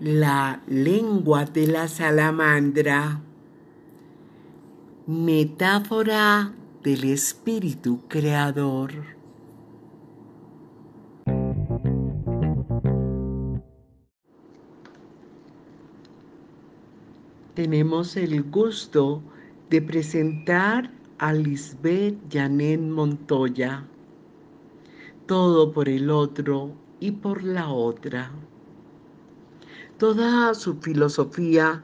La lengua de la salamandra. Metáfora del espíritu creador. Tenemos el gusto de presentar a Lisbeth Janet Montoya. Todo por el otro y por la otra. Toda su filosofía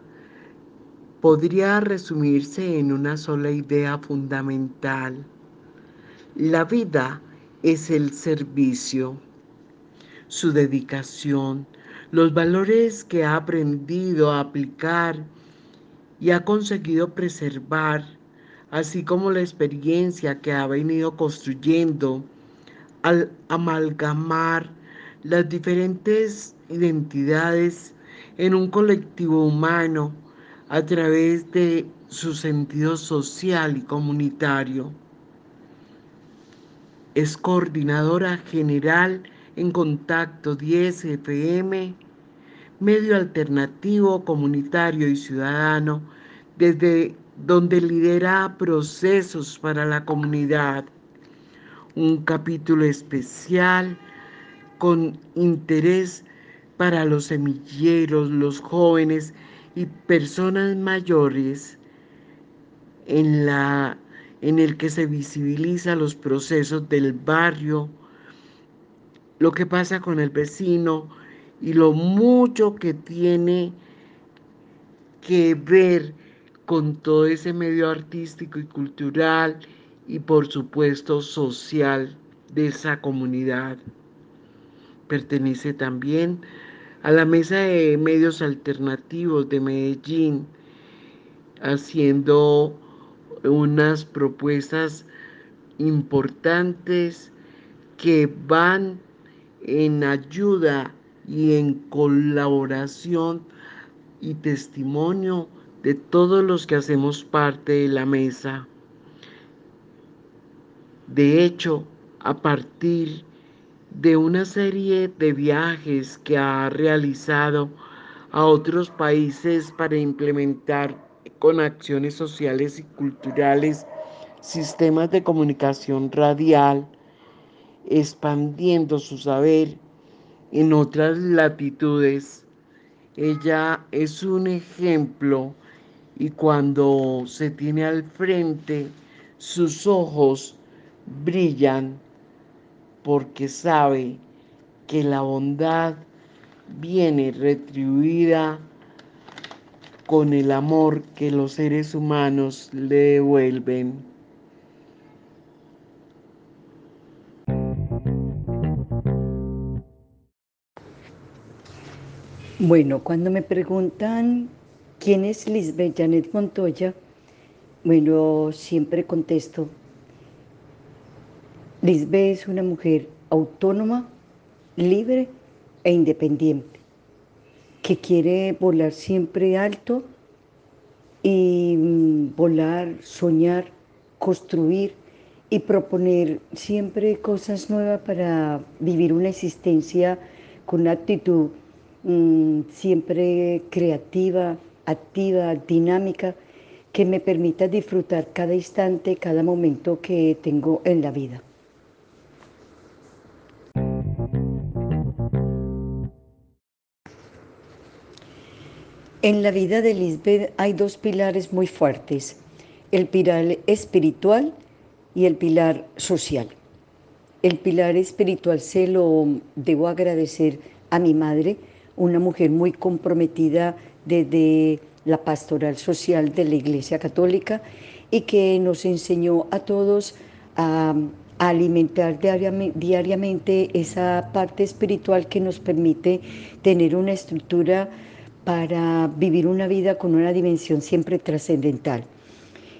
podría resumirse en una sola idea fundamental. La vida es el servicio, su dedicación, los valores que ha aprendido a aplicar y ha conseguido preservar, así como la experiencia que ha venido construyendo al amalgamar las diferentes identidades en un colectivo humano a través de su sentido social y comunitario. Es coordinadora general en Contacto 10 FM, medio alternativo, comunitario y ciudadano, desde donde lidera procesos para la comunidad. Un capítulo especial con interés para los semilleros, los jóvenes y personas mayores en, la, en el que se visibiliza los procesos del barrio, lo que pasa con el vecino y lo mucho que tiene que ver con todo ese medio artístico y cultural y por supuesto social de esa comunidad. Pertenece también a la mesa de medios alternativos de Medellín, haciendo unas propuestas importantes que van en ayuda y en colaboración y testimonio de todos los que hacemos parte de la mesa. De hecho, a partir de una serie de viajes que ha realizado a otros países para implementar con acciones sociales y culturales sistemas de comunicación radial, expandiendo su saber en otras latitudes. Ella es un ejemplo y cuando se tiene al frente, sus ojos brillan porque sabe que la bondad viene retribuida con el amor que los seres humanos le devuelven. Bueno, cuando me preguntan quién es Lisbeth Janet Montoya, bueno, siempre contesto Lisbeth es una mujer autónoma, libre e independiente, que quiere volar siempre alto y mm, volar, soñar, construir y proponer siempre cosas nuevas para vivir una existencia con una actitud mm, siempre creativa, activa, dinámica, que me permita disfrutar cada instante, cada momento que tengo en la vida. En la vida de Lisbeth hay dos pilares muy fuertes, el pilar espiritual y el pilar social. El pilar espiritual se lo debo agradecer a mi madre, una mujer muy comprometida desde la pastoral social de la Iglesia Católica y que nos enseñó a todos a, alimentar diariamente esa parte espiritual que nos permite tener una estructura para vivir una vida con una dimensión siempre trascendental.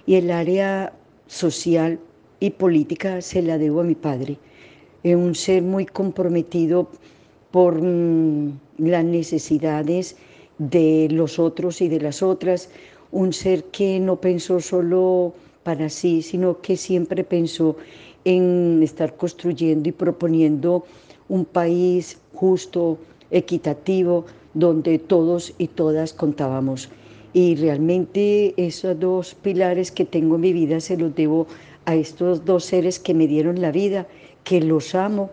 Y el área social y política se la debo a mi padre, un ser muy comprometido por mm, las necesidades de los otros y de las otras, un ser que no pensó solo para sí, sino que siempre pensó en estar construyendo y proponiendo un país justo, equitativo, donde todos y todas contábamos. Y realmente esos dos pilares que tengo en mi vida se los debo a estos dos seres que me dieron la vida, que los amo,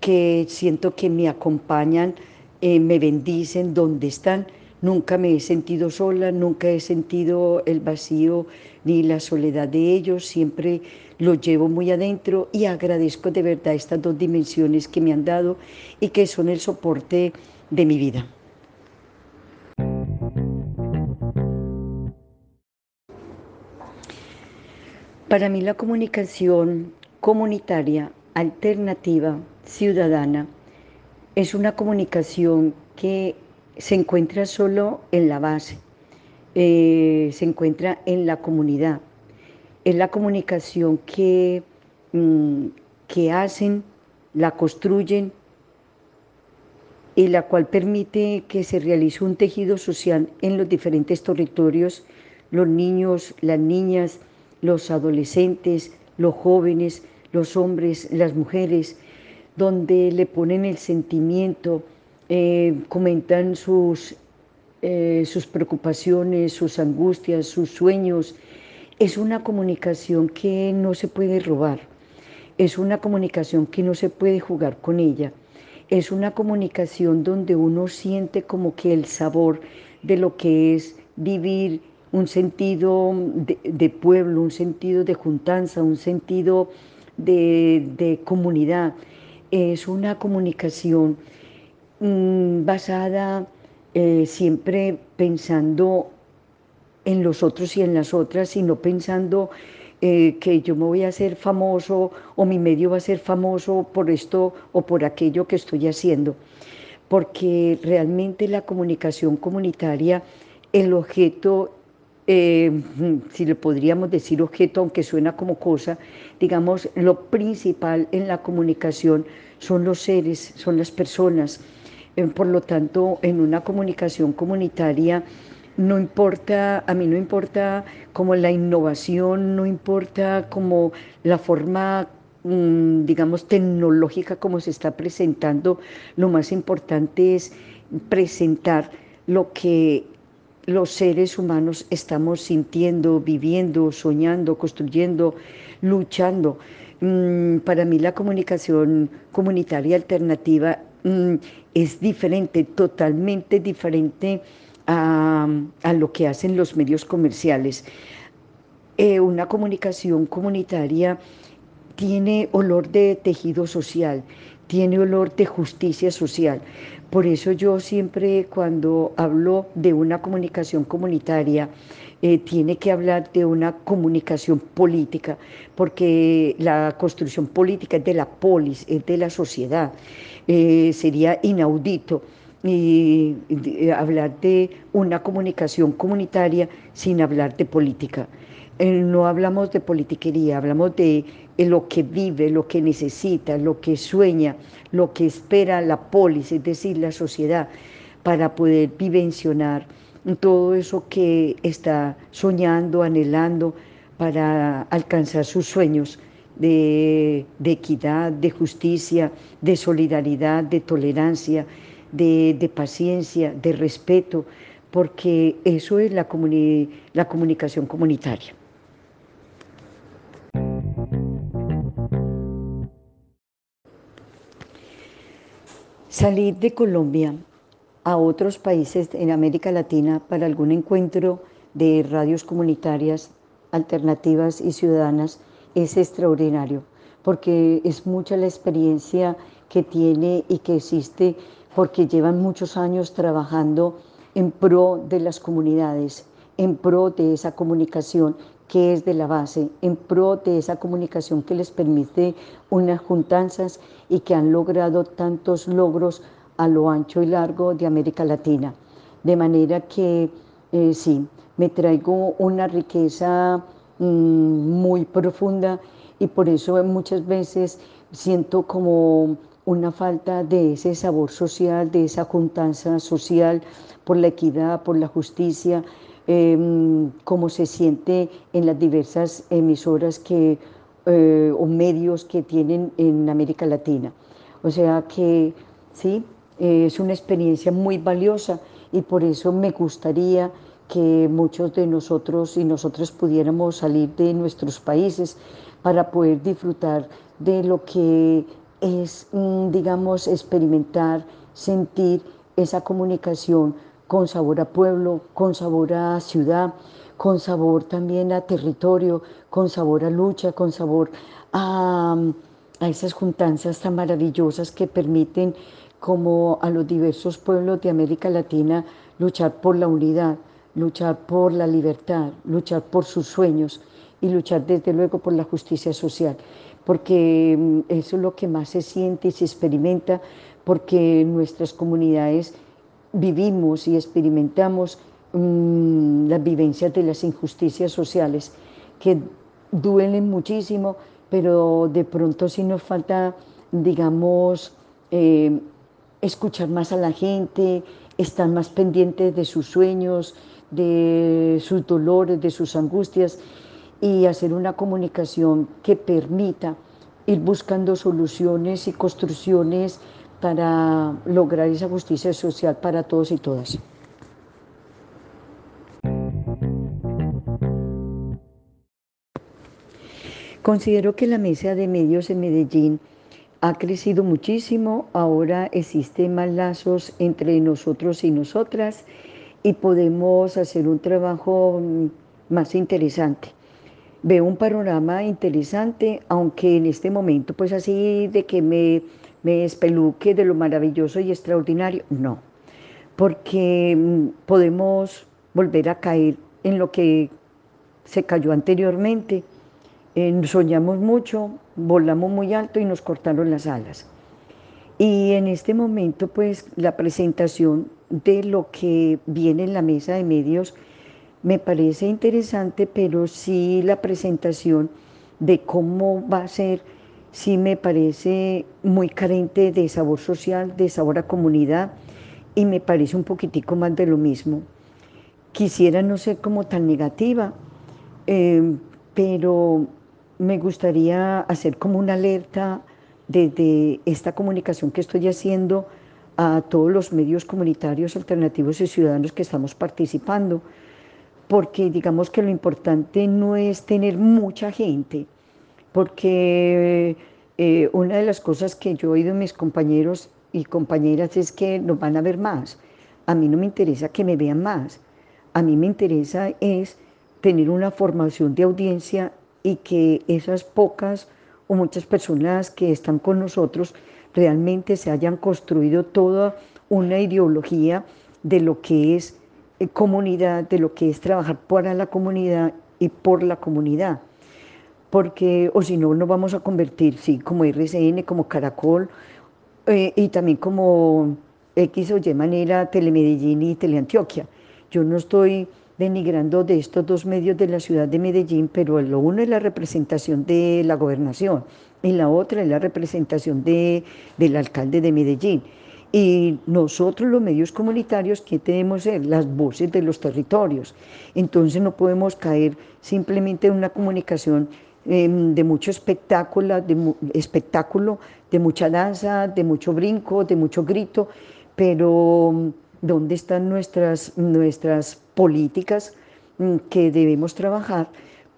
que siento que me acompañan, eh, me bendicen donde están. Nunca me he sentido sola, nunca he sentido el vacío ni la soledad de ellos, siempre lo llevo muy adentro y agradezco de verdad estas dos dimensiones que me han dado y que son el soporte de mi vida. Para mí la comunicación comunitaria, alternativa, ciudadana, es una comunicación que se encuentra solo en la base, eh, se encuentra en la comunidad. Es la comunicación que, mm, que hacen, la construyen y la cual permite que se realice un tejido social en los diferentes territorios, los niños, las niñas, los adolescentes, los jóvenes, los hombres, las mujeres, donde le ponen el sentimiento, eh, comentan sus, eh, sus preocupaciones, sus angustias, sus sueños. Es una comunicación que no se puede robar, es una comunicación que no se puede jugar con ella, es una comunicación donde uno siente como que el sabor de lo que es vivir un sentido de, pueblo, un sentido de juntanza, un sentido de, comunidad. Es una comunicación mm, basada eh, siempre pensando en los otros y en las otras, sino pensando eh, que yo me voy a hacer famoso o mi medio va a ser famoso por esto o por aquello que estoy haciendo. Porque realmente la comunicación comunitaria, el objeto eh, si le podríamos decir objeto, aunque suena como cosa, digamos, lo principal en la comunicación son los seres, son las personas. Eh, por lo tanto, en una comunicación comunitaria, no importa, a mí no importa como la innovación, no importa como la forma mm, digamos, tecnológica como se está presentando, lo más importante es presentar lo que los seres humanos estamos sintiendo, viviendo, soñando, construyendo, luchando. Mm, para mí la comunicación comunitaria alternativa mm, es diferente, totalmente diferente a, lo que hacen los medios comerciales. Eh, una comunicación comunitaria tiene olor de tejido social, tiene olor de justicia social. Por eso yo siempre cuando hablo de una comunicación comunitaria, eh, tiene que hablar de una comunicación política, porque la construcción política es de la polis, es de la sociedad. Eh, sería inaudito y, hablar de una comunicación comunitaria sin hablar de política. No hablamos de politiquería, hablamos de lo que vive, lo que necesita, lo que sueña, lo que espera la polis, es decir, la sociedad, para poder vivencionar todo eso que está soñando, anhelando para alcanzar sus sueños de, equidad, de justicia, de solidaridad, de tolerancia, de, paciencia, de respeto, porque eso es la comunicación comunitaria. Salir de Colombia a otros países en América Latina para algún encuentro de radios comunitarias alternativas y ciudadanas. Es extraordinario, porque es mucha la experiencia que tiene y que existe, porque llevan muchos años trabajando en pro de las comunidades, en pro de esa comunicación que es de la base, en pro de esa comunicación que les permite unas juntanzas y que han logrado tantos logros a lo ancho y largo de América Latina. De manera que eh, sí, me traigo una riqueza mm, muy profunda y por eso muchas veces siento como una falta de ese sabor social, de esa juntanza social por la equidad, por la justicia, Em, cómo se siente en las diversas emisoras que, eh, o medios que tienen en América Latina. O sea que sí, eh, es una experiencia muy valiosa y por eso me gustaría que muchos de nosotros y nosotras pudiéramos salir de nuestros países para poder disfrutar de lo que es, mm, digamos, experimentar, sentir esa comunicación con sabor a pueblo, con sabor a ciudad, con sabor también a territorio, con sabor a lucha, con sabor a, esas juntanzas tan maravillosas que permiten como a los diversos pueblos de América Latina luchar por la unidad, luchar por la libertad, luchar por sus sueños y luchar desde luego por la justicia social, porque mm, eso es lo que más se siente y se experimenta, porque nuestras comunidades vivimos y experimentamos mmm, las vivencias de las injusticias sociales que duelen muchísimo, pero de pronto sí nos falta, digamos, eh, escuchar más a la gente, estar más pendientes de sus sueños, de sus dolores, de sus angustias y hacer una comunicación que permita ir buscando soluciones y construcciones para lograr esa justicia social para todos y todas. Considero que la mesa de medios en Medellín ha crecido muchísimo, ahora existen más lazos entre nosotros y nosotras y podemos hacer un trabajo más interesante. Veo un panorama interesante, aunque en este momento, pues así de que me, me espeluque de lo maravilloso y extraordinario, no, porque mm, podemos volver a caer en lo que se cayó anteriormente. Eh, soñamos mucho, volamos muy alto y nos cortaron las alas. Y en este momento, pues la presentación de lo que viene en la mesa de medios me parece interesante, pero sí la presentación de cómo va a ser, sí me parece muy carente de sabor social, de sabor a comunidad, y me parece un poquitico más de lo mismo. Quisiera no ser como tan negativa, eh, pero me gustaría hacer como una alerta desde esta comunicación que estoy haciendo a todos los medios comunitarios alternativos y ciudadanos que estamos participando, porque digamos que lo importante no es tener mucha gente, porque eh, una de las cosas que yo he oído mis compañeros y compañeras es que nos van a ver más. A mí no me interesa que me vean más, a mí me interesa es tener una formación de audiencia y que esas pocas o muchas personas que están con nosotros realmente se hayan construido toda una ideología de lo que es eh, comunidad, de lo que es trabajar para la comunidad y por la comunidad. Porque, o si no, nos vamos a convertir, sí, como RCN, como Caracol, eh, y también como X o Y manera Telemedellín y Teleantioquia. Yo no estoy denigrando de estos dos medios de la ciudad de Medellín, pero lo uno es la representación de la gobernación y la otra es la representación de, del alcalde de Medellín. Y nosotros los medios comunitarios, ¿qué tenemos ser? Las voces de los territorios. Entonces no podemos caer simplemente en una comunicación em, de mucho espectáculo, de, espectáculo, de mucha danza, de mucho brinco, de mucho grito, pero ¿dónde están nuestras, nuestras políticas mm, que debemos trabajar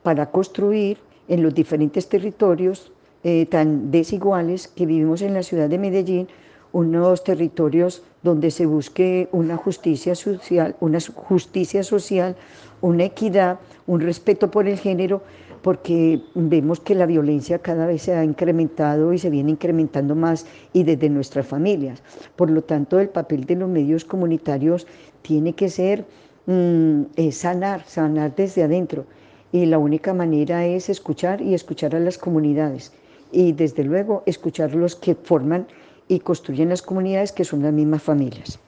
para construir en los diferentes territorios eh, tan desiguales que vivimos en la ciudad de Medellín, unos territorios donde se busque una justicia social, una justicia social, una equidad, un respeto por el género, porque vemos que la violencia cada vez se ha incrementado y se viene incrementando más y desde nuestras familias. Por lo tanto, el papel de los medios comunitarios tiene que ser Mm, sanar, sanar desde adentro. Y la única manera es escuchar y escuchar a las comunidades. Y desde luego escuchar los que forman y construyen las comunidades que son las mismas familias.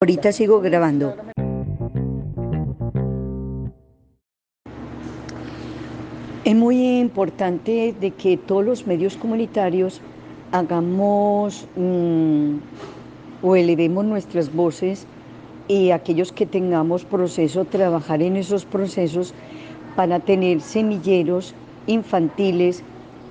Ahorita sigo grabando. Es muy importante de que todos los medios comunitarios hagamos mm, o elevemos nuestras voces y aquellos que tengamos proceso, trabajar en esos procesos para tener semilleros infantiles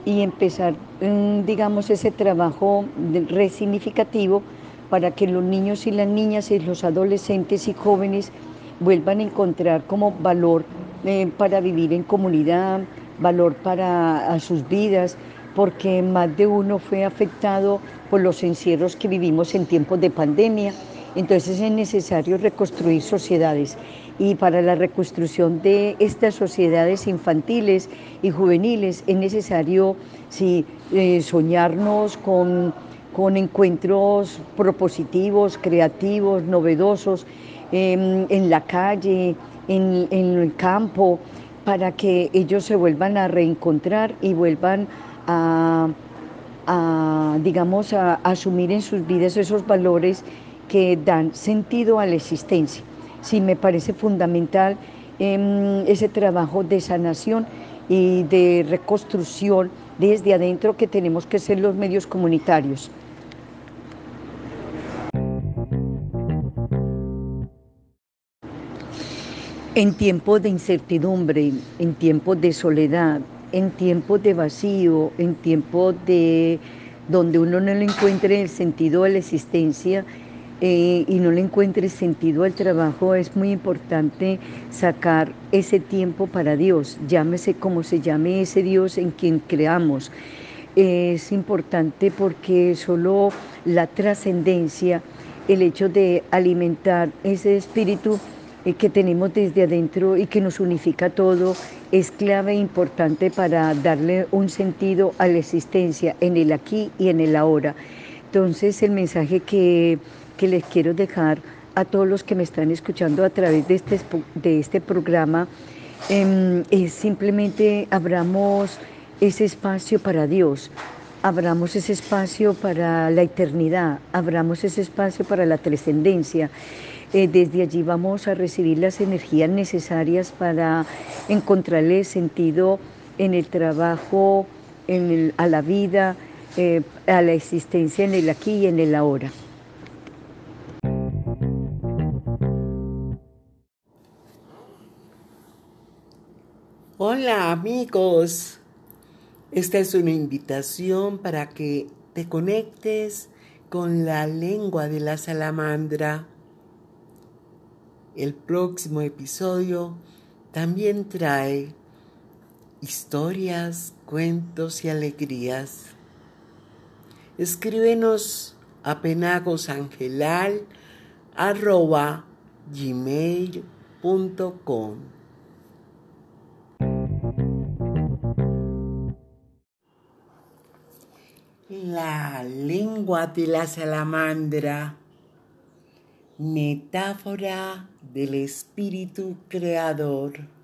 y empezar, mm, digamos, ese trabajo resignificativo para que los niños y las niñas y los adolescentes y jóvenes vuelvan a encontrar como valor eh, para vivir en comunidad, valor para sus vidas, porque más de uno fue afectado por los encierros que vivimos en tiempos de pandemia. Entonces es necesario reconstruir sociedades y para la reconstrucción de estas sociedades infantiles y juveniles es necesario sí, eh, soñarnos con, con, encuentros propositivos, creativos, novedosos, em, en la calle, en, en, el campo, para que ellos se vuelvan a reencontrar y vuelvan a, digamos, a asumir en sus vidas esos valores que dan sentido a la existencia sí me parece fundamental em, ese trabajo de sanación y de reconstrucción desde adentro que tenemos que ser los medios comunitarios. En tiempos de incertidumbre, en tiempos de soledad, en tiempos de vacío, en tiempos de donde uno no le encuentre el sentido de la existencia, eh, y no le encuentre sentido al trabajo, es muy importante sacar ese tiempo para Dios, llámese como se llame ese Dios en quien creamos. Es importante porque solo la trascendencia, el hecho de alimentar ese espíritu que tenemos desde adentro y que nos unifica todo, es clave e importante para darle un sentido a la existencia en el aquí y en el ahora. Entonces el mensaje que que les quiero dejar a todos los que me están escuchando a través de este, de este programa em, es simplemente abramos ese espacio para Dios, abramos ese espacio para la eternidad, abramos ese espacio para la trascendencia. Eh, desde allí vamos a recibir las energías necesarias para encontrarle sentido en el trabajo, en a la vida, eh, a la existencia en el aquí y en el ahora. Hola amigos, esta es una invitación para que te conectes con la lengua de la salamandra. El próximo episodio. También trae historias, cuentos y alegrías. Escríbenos a penagosangelal.gmail.com La lengua de la salamandra, metáfora del espíritu creador.